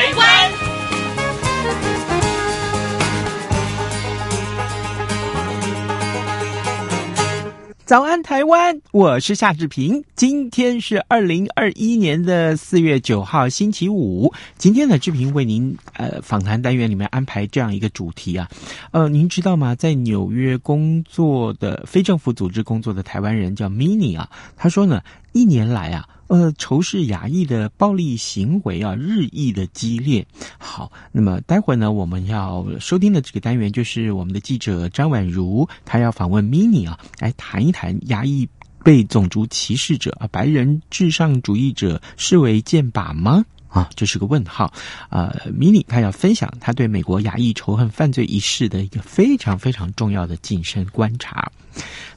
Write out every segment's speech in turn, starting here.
台湾》。早安，台湾！我是夏志平。今天是二零二一年的四月九号，星期五。今天的志平为您呃访谈单元里面安排这样一个主题啊，呃，您知道吗？在纽约工作的非政府组织工作的台湾人叫 Mini 啊，他说呢，一年来啊。呃，仇视亚裔的暴力行为啊，日益的激烈。好，那么待会儿呢，我们要收听的这个单元就是我们的记者张婉如，她要访问 Mini 啊，来谈一谈亚裔被种族歧视者啊，白人至上主义者视为箭靶吗？啊，这是个问号。呃，Mini 她要分享她对美国亚裔仇恨犯罪一事的一个非常非常重要的近身观察。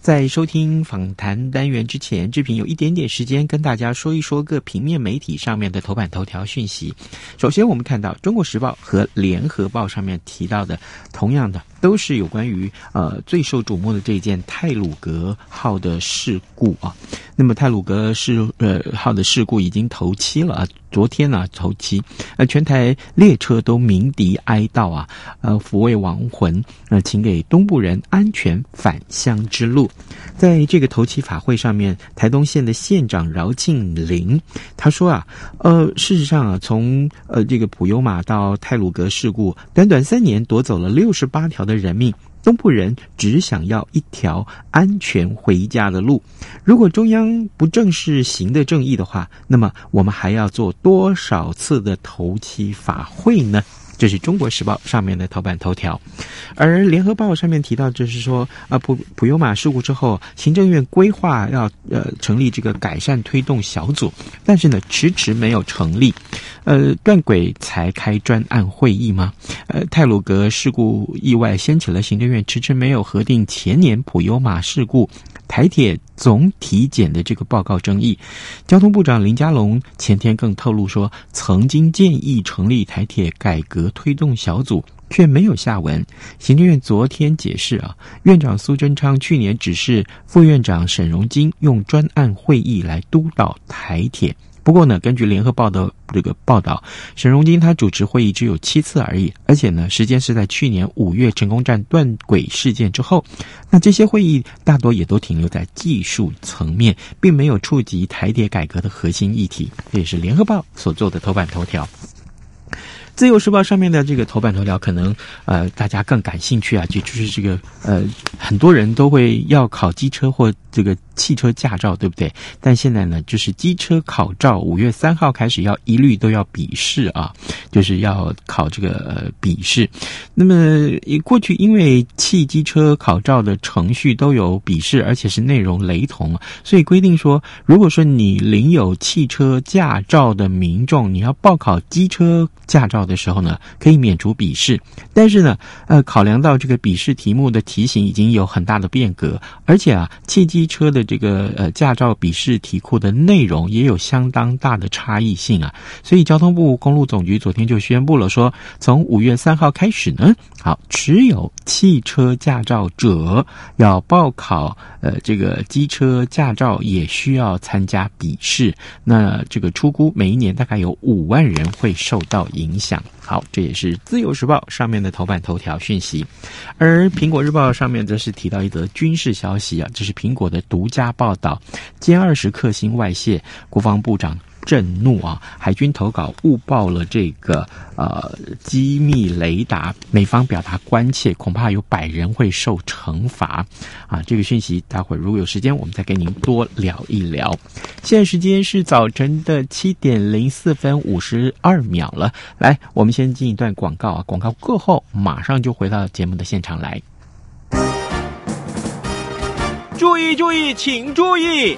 在收听访谈单元之前，志平有一点点时间跟大家说一说各平面媒体上面的头版头条讯息。首先，我们看到《中国时报》和《联合报》上面提到的，同样的都是有关于呃最受瞩目的这件泰鲁格号的事故啊。那么泰鲁格事呃号的事故已经头七了啊，昨天呢头七，呃全台列车都鸣笛哀悼啊，呃抚慰亡魂，呃请给东部人安全返乡之路。在这个头七法会上面，台东县的县长饶庆林他说啊，呃，事实上啊，从呃这个普悠玛到泰鲁格事故，短短三年夺走了六十八条的人命，东部人只想要一条安全回家的路。如果中央不正视行的正义的话，那么我们还要做多少次的头七法会呢？这是中国时报上面的头版头条，而联合报上面提到，就是说，啊，普普悠玛事故之后，行政院规划要呃成立这个改善推动小组，但是呢，迟迟没有成立，呃，断轨才开专案会议吗？呃，泰鲁阁事故意外掀起了行政院迟迟没有核定前年普悠玛事故。台铁总体检的这个报告争议，交通部长林佳龙前天更透露说，曾经建议成立台铁改革推动小组，却没有下文。行政院昨天解释啊，院长苏贞昌去年指示副院长沈荣金用专案会议来督导台铁。不过呢，根据联合报的这个报道，沈荣金他主持会议只有七次而已，而且呢，时间是在去年五月成功站断轨事件之后。那这些会议大多也都停留在技术层面，并没有触及台铁改革的核心议题。这也是联合报所做的头版头条。自由时报上面的这个头版头条，可能呃大家更感兴趣啊，就就是这个呃很多人都会要考机车或这个。汽车驾照对不对？但现在呢，就是机车考照，五月三号开始要一律都要笔试啊，就是要考这个呃笔试。那么过去因为汽机车考照的程序都有笔试，而且是内容雷同，所以规定说，如果说你领有汽车驾照的民众，你要报考机车驾照的时候呢，可以免除笔试。但是呢，呃，考量到这个笔试题目的题型已经有很大的变革，而且啊，汽机车的这个呃驾照笔试题库的内容也有相当大的差异性啊，所以交通部公路总局昨天就宣布了说，从五月三号开始呢，好，持有汽车驾照者要报考呃这个机车驾照也需要参加笔试，那这个出估每一年大概有五万人会受到影响。好，这也是自由时报上面的头版头条讯息，而苹果日报上面则是提到一则军事消息啊，这是苹果的独家报道，歼二十克星外泄，国防部长。震怒啊！海军投稿误报了这个呃机密雷达，美方表达关切，恐怕有百人会受惩罚啊！这个讯息，待会儿如果有时间，我们再跟您多聊一聊。现在时间是早晨的七点零四分五十二秒了，来，我们先进一段广告啊！广告过后，马上就回到节目的现场来。注意注意，请注意！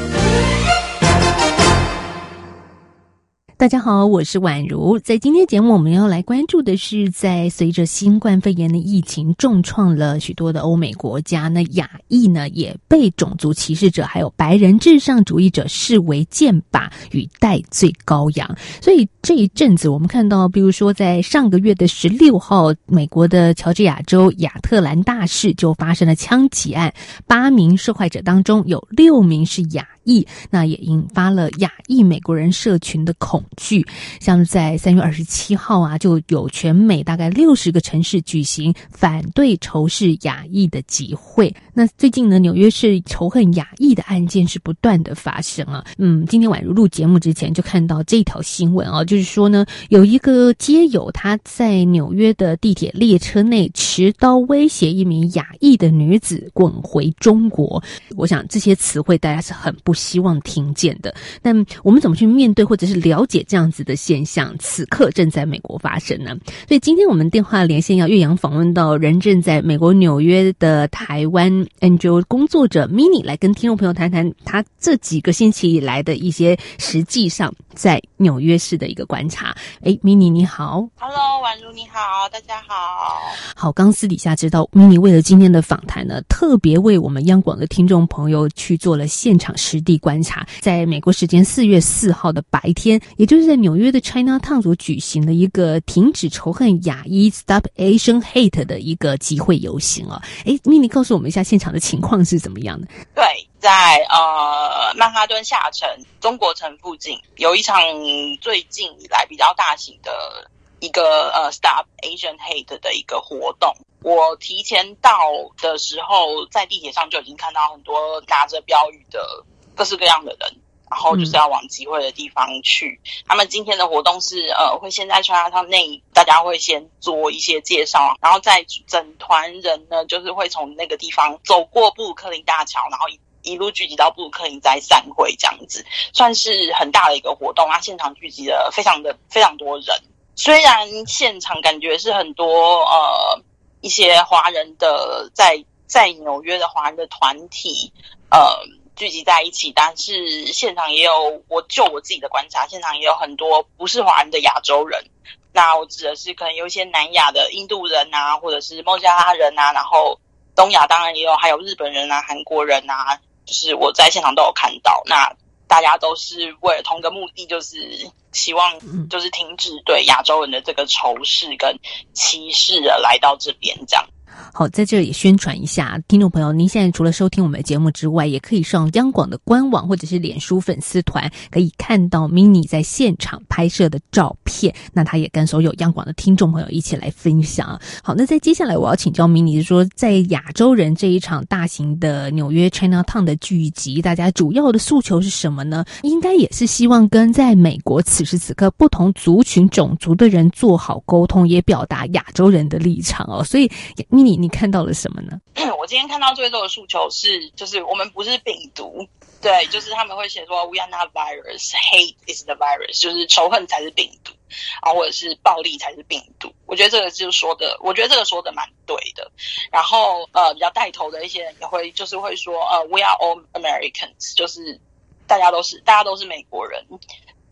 大家好，我是宛如。在今天节目，我们要来关注的是，在随着新冠肺炎的疫情重创了许多的欧美国家，那亚裔呢也被种族歧视者还有白人至上主义者视为箭靶与代罪羔羊。所以这一阵子，我们看到，比如说在上个月的十六号，美国的乔治亚州亚特兰大市就发生了枪击案，八名受害者当中有六名是亚裔，那也引发了亚裔美国人社群的恐惧。像在三月二十七号啊，就有全美大概六十个城市举行反对仇视亚裔的集会。那最近呢，纽约市仇恨亚裔的案件是不断的发生啊。嗯，今天晚上录节目之前就看到这条新闻啊，就是说呢，有一个街友他在纽约的地铁列车内持刀威胁一名亚裔的女子滚回中国。我想这些词汇大家是很不。不希望听见的，但我们怎么去面对或者是了解这样子的现象？此刻正在美国发生呢。所以今天我们电话连线要岳阳访问到人正在美国纽约的台湾 NGO 工作者 Mini 来跟听众朋友谈谈他这几个星期以来的一些实际上在纽约市的一个观察。哎，Mini 你好，Hello，宛如你好，大家好。好，刚私底下知道 Mini 为了今天的访谈呢，特别为我们央广的听众朋友去做了现场实地观察，在美国时间四月四号的白天，也就是在纽约的 Chinatown 所举行的一个停止仇恨亚裔 Stop Asian Hate 的一个集会游行啊。哎，Mini 告诉我们一下现场的情况是怎么样的？对，在呃曼哈顿下城中国城附近有一场最近以来比较大型的一个呃 Stop Asian Hate 的一个活动。我提前到的时候，在地铁上就已经看到很多拿着标语的。各式各样的人，然后就是要往集会的地方去。嗯、他们今天的活动是，呃，会先在 Chinatown 内，大家会先做一些介绍，然后在整团人呢，就是会从那个地方走过布鲁克林大桥，然后一一路聚集到布鲁克林再散会，这样子算是很大的一个活动。啊，现场聚集了非常的非常多人，虽然现场感觉是很多呃一些华人的在在纽约的华人的团体，呃。聚集在一起，但是现场也有，我就我自己的观察，现场也有很多不是华人的亚洲人。那我指的是可能有一些南亚的印度人啊，或者是孟加拉人啊，然后东亚当然也有，还有日本人啊、韩国人啊，就是我在现场都有看到。那大家都是为了同一个目的，就是希望就是停止对亚洲人的这个仇视跟歧视而来到这边这样。好，在这里宣传一下，听众朋友，您现在除了收听我们的节目之外，也可以上央广的官网或者是脸书粉丝团，可以看到 Mini 在现场拍摄的照片。那他也跟所有央广的听众朋友一起来分享。好，那在接下来我要请教 Mini，就说在亚洲人这一场大型的纽约 Chinatown 的聚集，大家主要的诉求是什么呢？应该也是希望跟在美国此时此刻不同族群种族的人做好沟通，也表达亚洲人的立场哦。所以你你看到了什么呢？我今天看到最多的诉求是，就是我们不是病毒，对，就是他们会写说 “We are not virus, hate is the virus”，就是仇恨才是病毒，啊，或者是暴力才是病毒。我觉得这个就是说的，我觉得这个说的蛮对的。然后呃，比较带头的一些人也会就是会说呃，“We are all Americans”，就是大家都是大家都是美国人，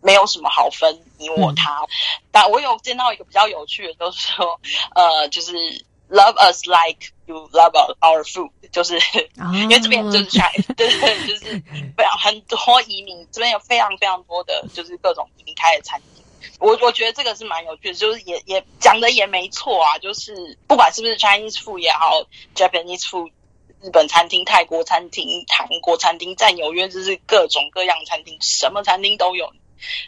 没有什么好分你我他。嗯、但我有见到一个比较有趣的，就是说呃，就是。Love us like you love our, food，就是、oh. 因为这边就是在，对对，就是非常很多移民，这边有非常非常多的就是各种移民开的餐厅。我我觉得这个是蛮有趣的，就是也也讲的也没错啊，就是不管是不是 Chinese food 也好，Japanese food 日本餐厅、泰国餐厅、韩国餐厅，在纽约就是各种各样餐厅，什么餐厅都有。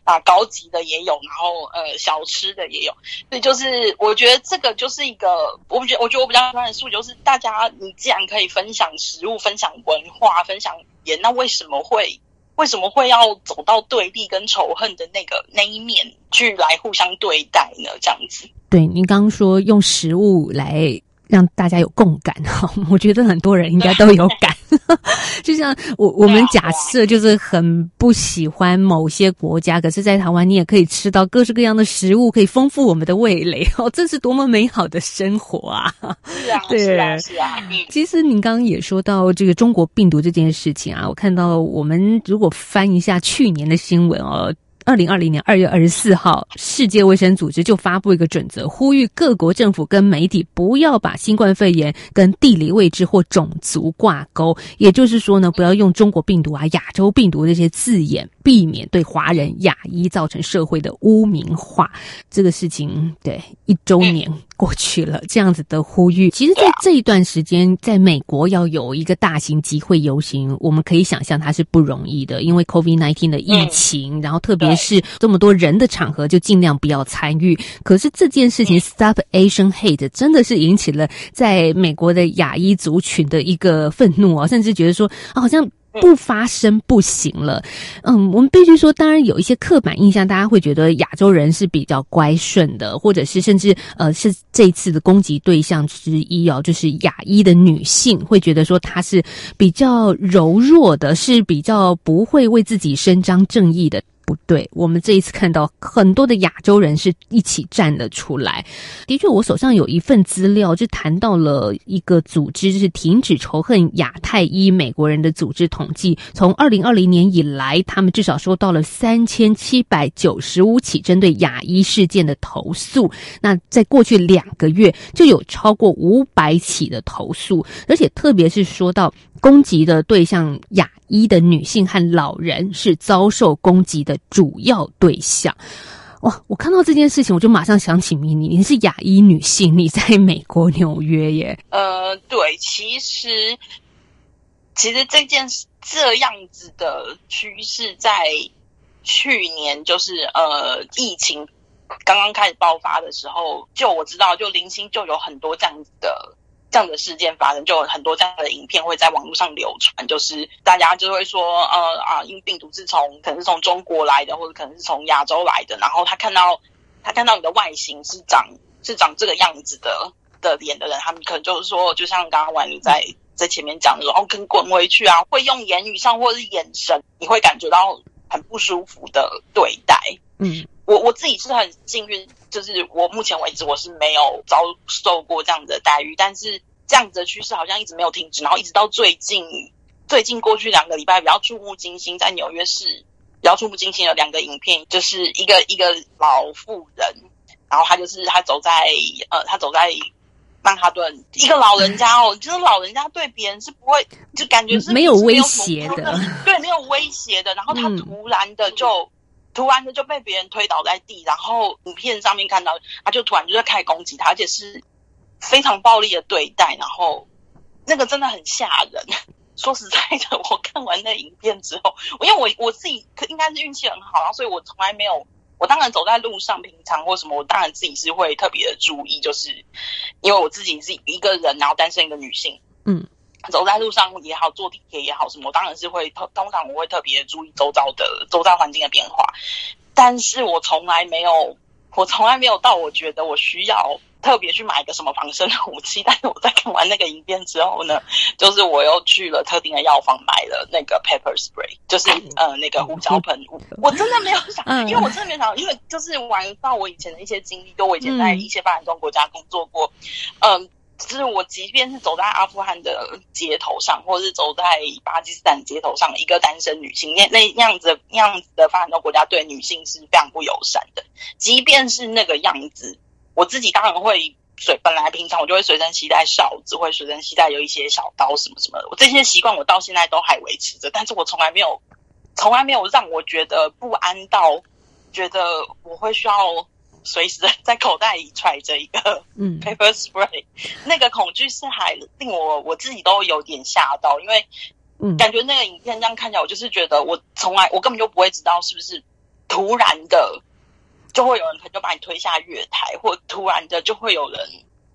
啊，高级的也有，然后呃，小吃的也有，所以就是我觉得这个就是一个，我不觉，我觉得我比较喜欢的素就是大家，你既然可以分享食物、分享文化、分享语言，那为什么会为什么会要走到对立跟仇恨的那个那一面去来互相对待呢？这样子，对，您刚刚说用食物来。让大家有共感哈，我觉得很多人应该都有感。就像我我们假设就是很不喜欢某些国家，可是，在台湾你也可以吃到各式各样的食物，可以丰富我们的味蕾 哦，这是多么美好的生活啊！是啊，对是啊，是啊。其实您刚刚也说到这个中国病毒这件事情啊，我看到我们如果翻一下去年的新闻哦。二零二零年二月二十四号，世界卫生组织就发布一个准则，呼吁各国政府跟媒体不要把新冠肺炎跟地理位置或种族挂钩。也就是说呢，不要用中国病毒啊、亚洲病毒这些字眼，避免对华人亚裔造成社会的污名化。这个事情，对，一周年过去了，这样子的呼吁，其实，在这一段时间，在美国要有一个大型集会游行，我们可以想象它是不容易的，因为 COVID-19 的疫情，然后特别。是这么多人的场合，就尽量不要参与。可是这件事情，Stop Asian Hate，真的是引起了在美国的亚裔族群的一个愤怒啊，甚至觉得说，啊，好像。不发声不行了，嗯，我们必须说，当然有一些刻板印象，大家会觉得亚洲人是比较乖顺的，或者是甚至呃是这一次的攻击对象之一哦，就是亚裔的女性，会觉得说她是比较柔弱的，是比较不会为自己伸张正义的。不对，我们这一次看到很多的亚洲人是一起站了出来。的确，我手上有一份资料，就谈到了一个组织，就是停止仇恨亚太裔美国人的组织统计，从二零二零年以来，他们至少收到了三千七百九十五起针对亚裔事件的投诉。那在过去两个月，就有超过五百起的投诉，而且特别是说到攻击的对象亚一的女性和老人是遭受攻击的主要对象。哇！我看到这件事情，我就马上想起咪咪，你是亚裔女性，你在美国纽约耶。呃，对，其实其实这件这样子的趋势，在去年就是呃疫情刚刚开始爆发的时候，就我知道，就零星就有很多这样子的。这样的事件发生，就有很多这样的影片会在网络上流传，就是大家就会说，呃啊，因病毒是从可能是从中国来的，或者可能是从亚洲来的，然后他看到他看到你的外形是长是长这个样子的的脸的人，他们可能就是说，就像刚刚婉瑜在在前面讲的说，哦，跟滚回去啊，会用言语上或者是眼神，你会感觉到很不舒服的对待。嗯，我我自己是很幸运。就是我目前为止我是没有遭受过这样的待遇，但是这样子的趋势好像一直没有停止，然后一直到最近，最近过去两个礼拜比较触目惊心，在纽约市比较触目惊心的两个影片，就是一个一个老妇人，然后她就是她走在呃她走在曼哈顿，一个老人家哦，就是老人家对别人是不会就感觉是没有威胁的，对，没有威胁的，然后他突然的就。突然的就被别人推倒在地，然后影片上面看到，他就突然就在开始攻击他，而且是非常暴力的对待，然后那个真的很吓人。说实在的，我看完那影片之后，因为我我自己可应该是运气很好，然后所以我从来没有，我当然走在路上，平常或什么，我当然自己是会特别的注意，就是因为我自己是一个人，然后单身一个女性，嗯。走在路上也好，坐地铁也好，什么我当然是会通通常我会特别注意周遭的周遭环境的变化，但是我从来没有，我从来没有到我觉得我需要特别去买一个什么防身的武器。但是我在看完那个影片之后呢，就是我又去了特定的药房买了那个 pepper spray，就是呃那个胡椒喷雾。我真的没有想，因为我真的没有想，因为就是玩到我以前的一些经历，就我以前在一些发展中国家工作过，嗯。就是我，即便是走在阿富汗的街头上，或者是走在巴基斯坦街头上，一个单身女性，那那样子那样子的发展中国家对女性是非常不友善的。即便是那个样子，我自己当然会随本来平常我就会随身携带哨子，会随身携带有一些小刀什么什么的。我这些习惯我到现在都还维持着，但是我从来没有，从来没有让我觉得不安到觉得我会需要随时在口袋里揣着一个嗯。paper spray，那个恐惧是还令我我自己都有点吓到，因为嗯，感觉那个影片这样看起来，我就是觉得我从来我根本就不会知道是不是突然的就会有人可能就把你推下月台，或突然的就会有人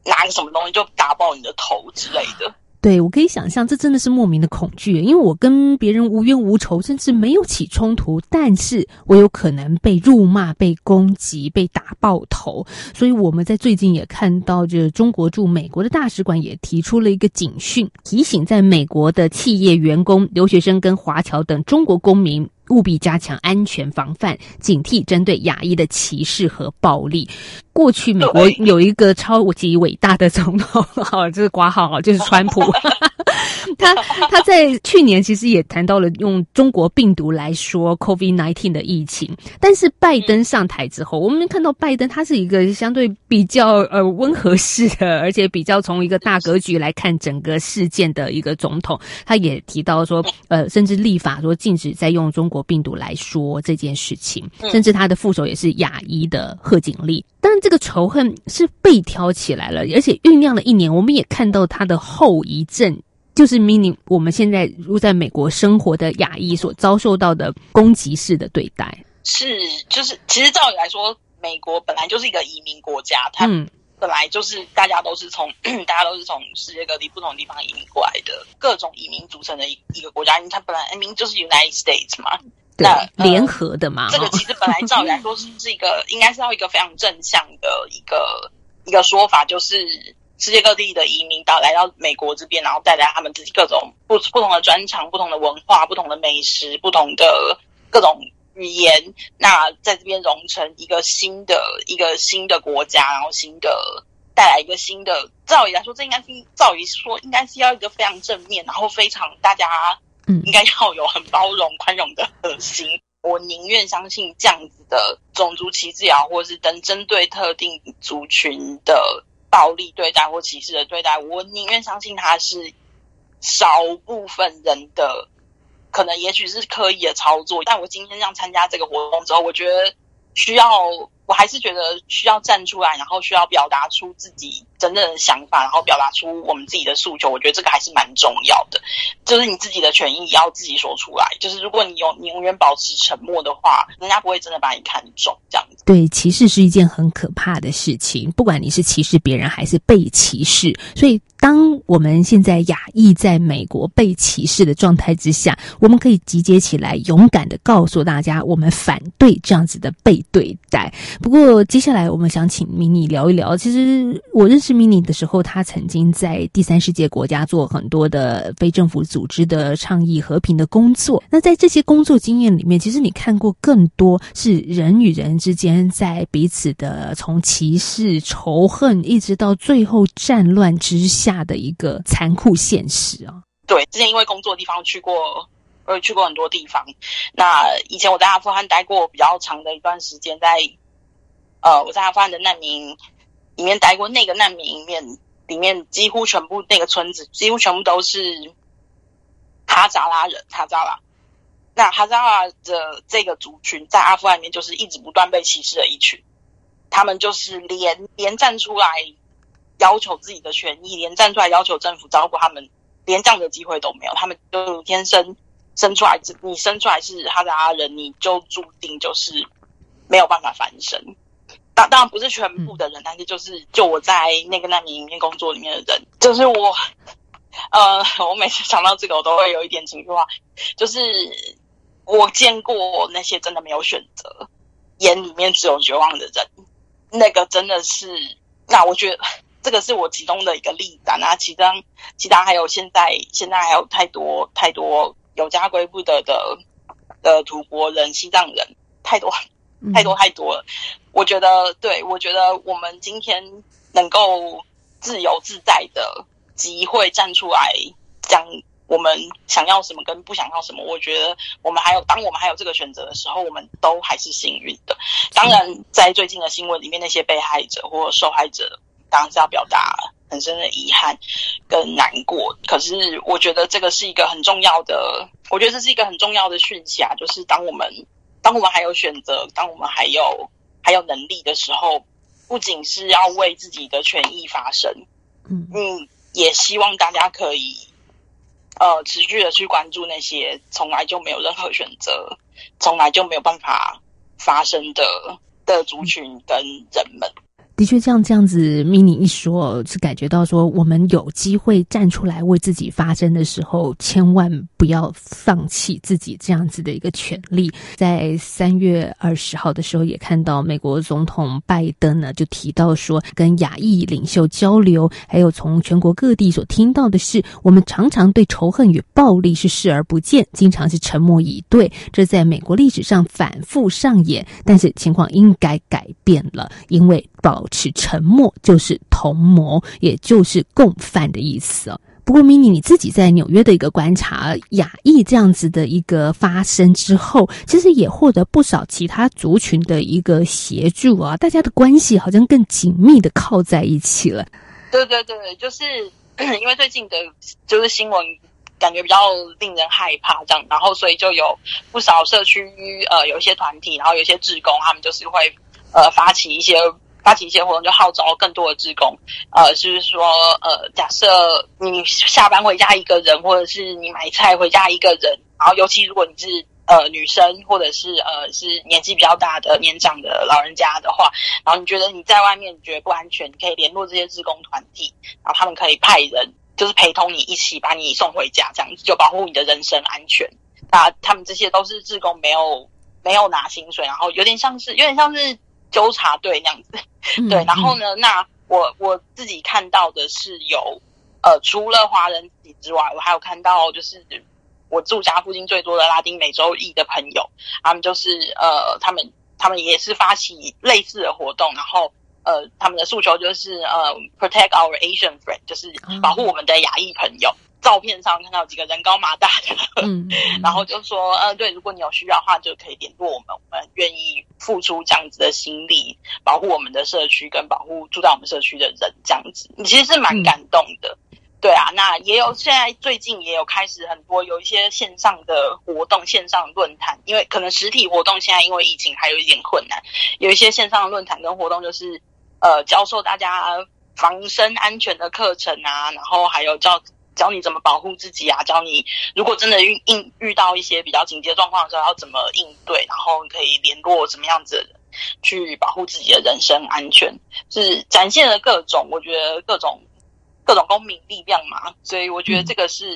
拿个什么东西就打爆你的头之类的。对，我可以想象，这真的是莫名的恐惧，因为我跟别人无冤无仇，甚至没有起冲突，但是我有可能被辱骂、被攻击、被打爆头。所以我们在最近也看到，这中国驻美国的大使馆也提出了一个警讯，提醒在美国的企业员工、留学生跟华侨等中国公民。务必加强安全防范，警惕针对亚裔的歧视和暴力。过去美国有一个超级伟大的总统，好，这是挂号，就是川普。他他在去年其实也谈到了用中国病毒来说 COVID-19 的疫情，但是拜登上台之后，我们看到拜登他是一个相对比较呃温和式的，而且比较从一个大格局来看整个事件的一个总统。他也提到说，呃，甚至立法说禁止再用中国病毒来说这件事情，甚至他的副手也是亚裔的贺锦丽。但这个仇恨是被挑起来了，而且酝酿了一年，我们也看到他的后遗症。就是 meaning 我们现在如在美国生活的亚裔所遭受到的攻击式的对待，是就是其实照理来说，美国本来就是一个移民国家，它本来就是大家都是从、嗯、大家都是从世界各地不同的地方移民过来的，各种移民组成的一一个国家，因为它本来移民就是 United States 嘛，对那联合的嘛，这个其实本来照理来说是是一个 应该是要一个非常正向的一个一个说法，就是。世界各地的移民到来到美国这边，然后带来他们自己各种不不同的专长、不同的文化、不同的美食、不同的各种语言，那在这边融成一个新的一个新的国家，然后新的带来一个新的。照理来说，这应该是照理说应该是要一个非常正面，然后非常大家嗯应该要有很包容、宽容的核心。我宁愿相信这样子的种族歧视也好，或者是等针对特定族群的。暴力对待或歧视的对待，我宁愿相信他是少部分人的，可能也许是刻意的操作。但我今天这样参加这个活动之后，我觉得需要。我还是觉得需要站出来，然后需要表达出自己真正的想法，然后表达出我们自己的诉求。我觉得这个还是蛮重要的，就是你自己的权益要自己说出来。就是如果你有你永远保持沉默的话，人家不会真的把你看重。这样子。对，歧视是一件很可怕的事情，不管你是歧视别人还是被歧视。所以，当我们现在亚裔在美国被歧视的状态之下，我们可以集结起来，勇敢的告诉大家，我们反对这样子的被对待。不过，接下来我们想请 Mini 聊一聊。其实我认识 Mini 的时候，他曾经在第三世界国家做很多的非政府组织的倡议和平的工作。那在这些工作经验里面，其实你看过更多是人与人之间在彼此的从歧视、仇恨，一直到最后战乱之下的一个残酷现实啊。对，之前因为工作的地方去过。我有去过很多地方。那以前我在阿富汗待过比较长的一段时间，在呃，我在阿富汗的难民里面待过。那个难民里面，里面几乎全部那个村子，几乎全部都是哈扎拉人。哈扎拉，那哈扎拉的这个族群在阿富汗里面就是一直不断被歧视的一群。他们就是连连站出来要求自己的权益，连站出来要求政府照顾他们，连这样的机会都没有。他们就天生。生出来，你生出来是哈扎拉人，你就注定就是没有办法翻身。当当然不是全部的人，但是就是就我在那个难民营面工作里面的人，就是我，呃，我每次想到这个，我都会有一点情绪化。就是我见过那些真的没有选择，眼里面只有绝望的人，那个真的是，那我觉得这个是我其中的一个例子啊。那其中其他还有现在现在还有太多太多。有家归不得的的土国人、西藏人太多太多太多了。我觉得，对，我觉得我们今天能够自由自在的机会站出来讲我们想要什么跟不想要什么，我觉得我们还有，当我们还有这个选择的时候，我们都还是幸运的。当然，在最近的新闻里面，那些被害者或受害者，当然是要表达。很深的遗憾跟难过，可是我觉得这个是一个很重要的，我觉得这是一个很重要的讯息啊，就是当我们当我们还有选择，当我们还有还有能力的时候，不仅是要为自己的权益发声，嗯嗯，也希望大家可以呃持续的去关注那些从来就没有任何选择、从来就没有办法发生的的族群跟人们。的确，像这样子，mini 一说，是感觉到说，我们有机会站出来为自己发声的时候，千万不要放弃自己这样子的一个权利。在三月二十号的时候，也看到美国总统拜登呢，就提到说，跟亚裔领袖交流，还有从全国各地所听到的是，我们常常对仇恨与暴力是视而不见，经常是沉默以对，这在美国历史上反复上演。但是情况应该改变了，因为保持沉默就是同谋，也就是共犯的意思哦。不过，mini 你自己在纽约的一个观察，亚裔这样子的一个发生之后，其实也获得不少其他族群的一个协助啊。大家的关系好像更紧密的靠在一起了。对对对，就是因为最近的，就是新闻感觉比较令人害怕这样，然后所以就有不少社区呃有一些团体，然后有一些志工，他们就是会呃发起一些。发起一些活动，就号召更多的志工。呃，就是说，呃，假设你下班回家一个人，或者是你买菜回家一个人，然后尤其如果你是呃女生，或者是呃是年纪比较大的年长的老人家的话，然后你觉得你在外面你觉得不安全，你可以联络这些志工团体，然后他们可以派人就是陪同你一起把你送回家，这样子就保护你的人身安全。那他们这些都是志工，没有没有拿薪水，然后有点像是有点像是。纠察队那样子，对，然后呢，那我我自己看到的是有，呃，除了华人自己之外，我还有看到就是我住家附近最多的拉丁美洲裔的朋友，他们就是呃，他们他们也是发起类似的活动，然后呃，他们的诉求就是呃，protect our Asian friend，就是保护我们的亚裔朋友。照片上看到几个人高马大的，嗯，然后就说，呃，对，如果你有需要的话，就可以联络我们，我们愿意付出这样子的心力，保护我们的社区跟保护住在我们社区的人，这样子，你其实是蛮感动的，嗯、对啊。那也有现在最近也有开始很多有一些线上的活动，线上论坛，因为可能实体活动现在因为疫情还有一点困难，有一些线上的论坛跟活动，就是呃教授大家防身安全的课程啊，然后还有教。教你怎么保护自己啊！教你如果真的遇遇遇到一些比较紧急的状况的时候，要怎么应对，然后你可以联络什么样子的人去保护自己的人身安全，是展现了各种我觉得各种各种公民力量嘛。所以我觉得这个是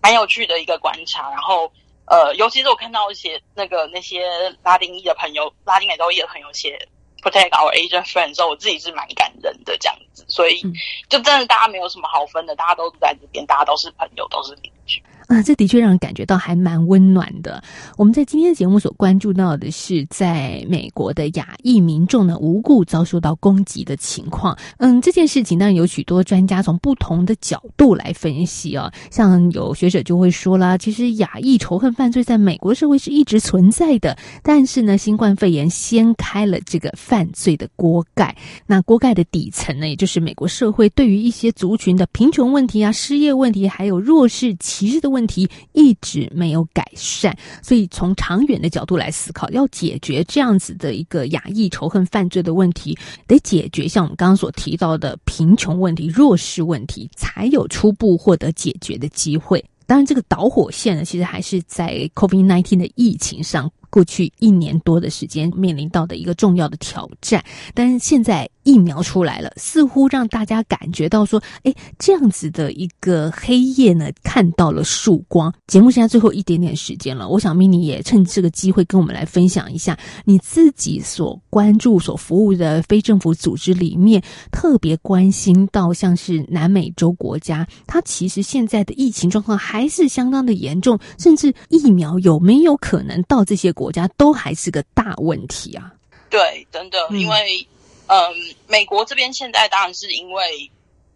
蛮有趣的一个观察。然后呃，尤其是我看到一些那个那些拉丁裔的朋友、拉丁美洲裔的朋友写。Protect our Asian friends，时候我自己是蛮感人的这样子，所以就真的大家没有什么好分的，大家都在这边，大家都是朋友，都是邻居。啊，这的确让人感觉到还蛮温暖的。我们在今天的节目所关注到的是，在美国的亚裔民众呢，无故遭受到攻击的情况。嗯，这件事情当然有许多专家从不同的角度来分析啊。像有学者就会说啦，其实亚裔仇恨犯罪在美国社会是一直存在的，但是呢，新冠肺炎掀开了这个犯罪的锅盖。那锅盖的底层呢，也就是美国社会对于一些族群的贫穷问题啊、失业问题，还有弱势歧视的问。问题一直没有改善，所以从长远的角度来思考，要解决这样子的一个亚裔仇恨犯罪的问题，得解决像我们刚刚所提到的贫穷问题、弱势问题，才有初步获得解决的机会。当然，这个导火线呢，其实还是在 COVID-19 的疫情上。过去一年多的时间面临到的一个重要的挑战，但是现在疫苗出来了，似乎让大家感觉到说，哎，这样子的一个黑夜呢，看到了曙光。节目现在最后一点点时间了，我想 mini 也趁这个机会跟我们来分享一下你自己所关注、所服务的非政府组织里面，特别关心到像是南美洲国家，它其实现在的疫情状况还是相当的严重，甚至疫苗有没有可能到这些国家都还是个大问题啊！对，真的，因为嗯、美国这边现在当然是因为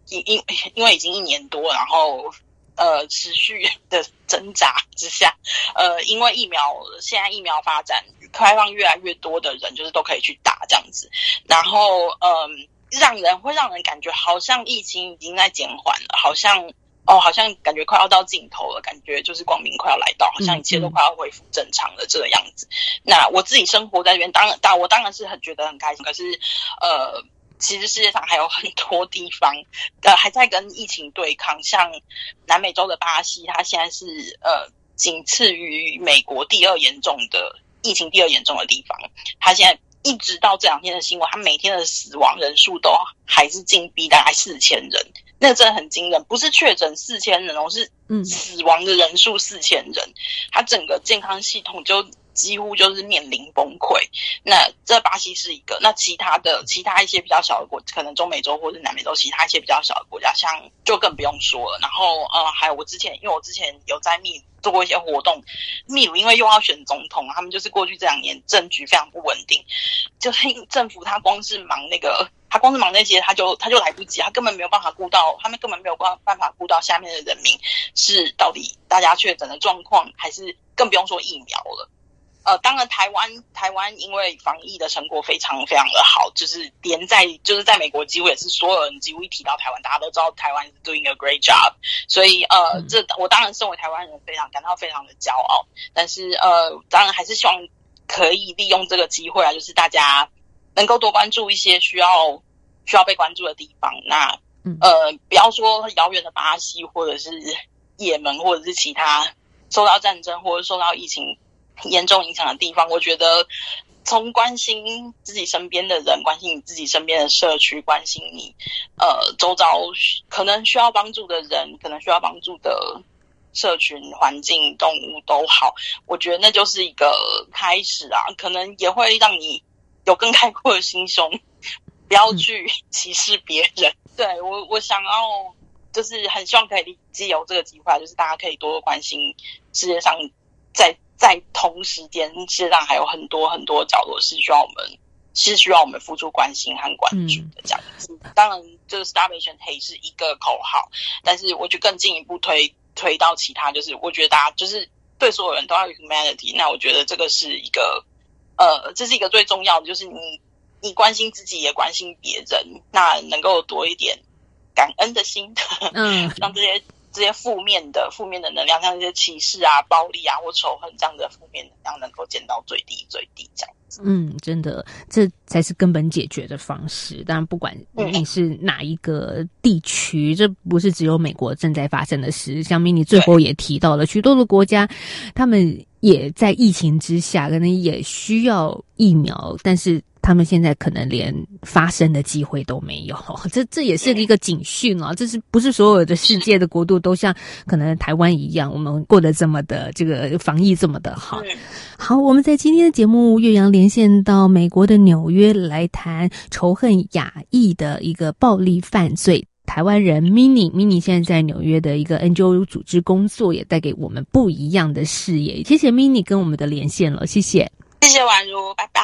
因因 因为已经一年多，然后呃持续的挣扎之下，呃，因为疫苗现在疫苗发展开放，越来越多的人就是都可以去打这样子，然后嗯、让人会让人感觉好像疫情已经在减缓了，好像哦，好像感觉快要到尽头了，感觉就是光明快要来到，好像一切都快要恢复正常了这个样子。那我自己生活在这边，当然，当我当然是很觉得很开心。可是，呃，其实世界上还有很多地方，呃，还在跟疫情对抗。像南美洲的巴西，它现在是呃，仅次于美国第二严重的疫情第二严重的地方。它现在一直到这两天的新闻，它每天的死亡人数都还是近逼大概四千人。那真的很惊人，不是确诊四千人哦，是死亡的人数四千人，他整个健康系统就几乎就是面临崩溃。那这巴西是一个，那其他的其他一些比较小的国，可能中美洲或者南美洲其他一些比较小的国家，像就更不用说了。然后呃，还有我之前，因为我之前有在秘做过一些活动，秘鲁因为又要选总统，他们就是过去这两年政局非常不稳定，就是政府他光是忙那个。他光是忙那些，他就他就来不及，他根本没有办法顾到，他们根本没有办办法顾到下面的人民是到底大家确诊的状况，还是更不用说疫苗了。呃，当然台湾台湾因为防疫的成果非常非常的好，就是连在就是在美国几乎也是所有人几乎一提到台湾，大家都知道台湾是 doing a great job。所以呃，嗯、这我当然身为台湾人非常感到非常的骄傲，但是呃，当然还是希望可以利用这个机会啊，就是大家。能够多关注一些需要需要被关注的地方，那呃，不要说遥远的巴西，或者是也门，或者是其他受到战争或者受到疫情严重影响的地方。我觉得从关心自己身边的人，关心你自己身边的社区，关心你呃周遭可能需要帮助的人，可能需要帮助的社群、环境、动物都好，我觉得那就是一个开始啊，可能也会让你。有更开阔的心胸，不要去歧视别人。嗯、对我，我想要就是很希望可以借由这个机会，就是大家可以多多关心世界上在，在在同时间，世界上还有很多很多角落是需要我们，是需要我们付出关心和关注的。这样子，嗯、当然，就是 Starvation Hate 是一个口号，但是我就更进一步推推到其他，就是我觉得大家就是对所有人都要有 humanity。那我觉得这个是一个。呃，这是一个最重要的，就是你你关心自己，也关心别人，那能够多一点感恩的心，嗯，让这些这些负面的负面的能量，像一些歧视啊、暴力啊或仇恨这样的负面能量，能够减到最低最低这样子。嗯，真的，这才是根本解决的方式。当然，不管你是哪一个地区，嗯、这不是只有美国正在发生的事。像 Mini 最后也提到了，许多的国家，他们。也在疫情之下，可能也需要疫苗，但是他们现在可能连发生的机会都没有。这这也是一个警讯啊！这是不是所有的世界的国度都像可能台湾一样，我们过得这么的这个防疫这么的好？好，我们在今天的节目岳阳连线到美国的纽约来谈仇恨亚裔的一个暴力犯罪。台湾人 Mini Mini 现在在纽约的一个 NGO 组织工作，也带给我们不一样的视野。谢谢 Mini 跟我们的连线了，谢谢，谢谢宛如，拜拜。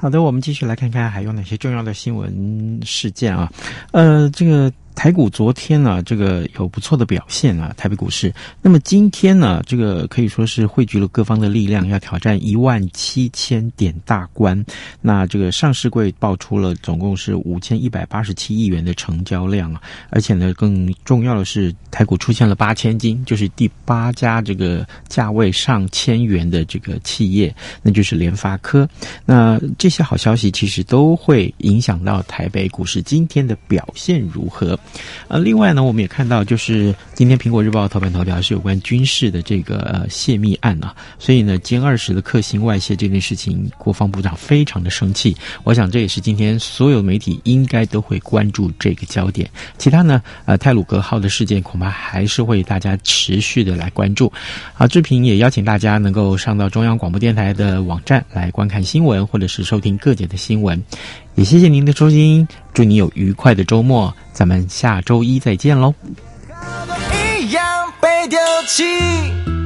好的，我们继续来看看还有哪些重要的新闻事件啊？呃，这个。台股昨天呢，这个有不错的表现啊，台北股市。那么今天呢，这个可以说是汇聚了各方的力量，要挑战一万七千点大关。那这个上市柜爆出了总共是五千一百八十七亿元的成交量啊，而且呢，更重要的是，台股出现了八千金，就是第八家这个价位上千元的这个企业，那就是联发科。那这些好消息其实都会影响到台北股市今天的表现如何。呃，另外呢，我们也看到，就是今天《苹果日报》头版头条是有关军事的这个泄密案啊，所以呢，歼二十的克星外泄这件事情，国防部长非常的生气。我想这也是今天所有媒体应该都会关注这个焦点。其他呢，呃，泰鲁格号的事件恐怕还是会大家持续的来关注。好，志平也邀请大家能够上到中央广播电台的网站来观看新闻，或者是收听各节的新闻。也谢谢您的收听，祝你有愉快的周末，咱们下周一再见喽。一样被丢弃。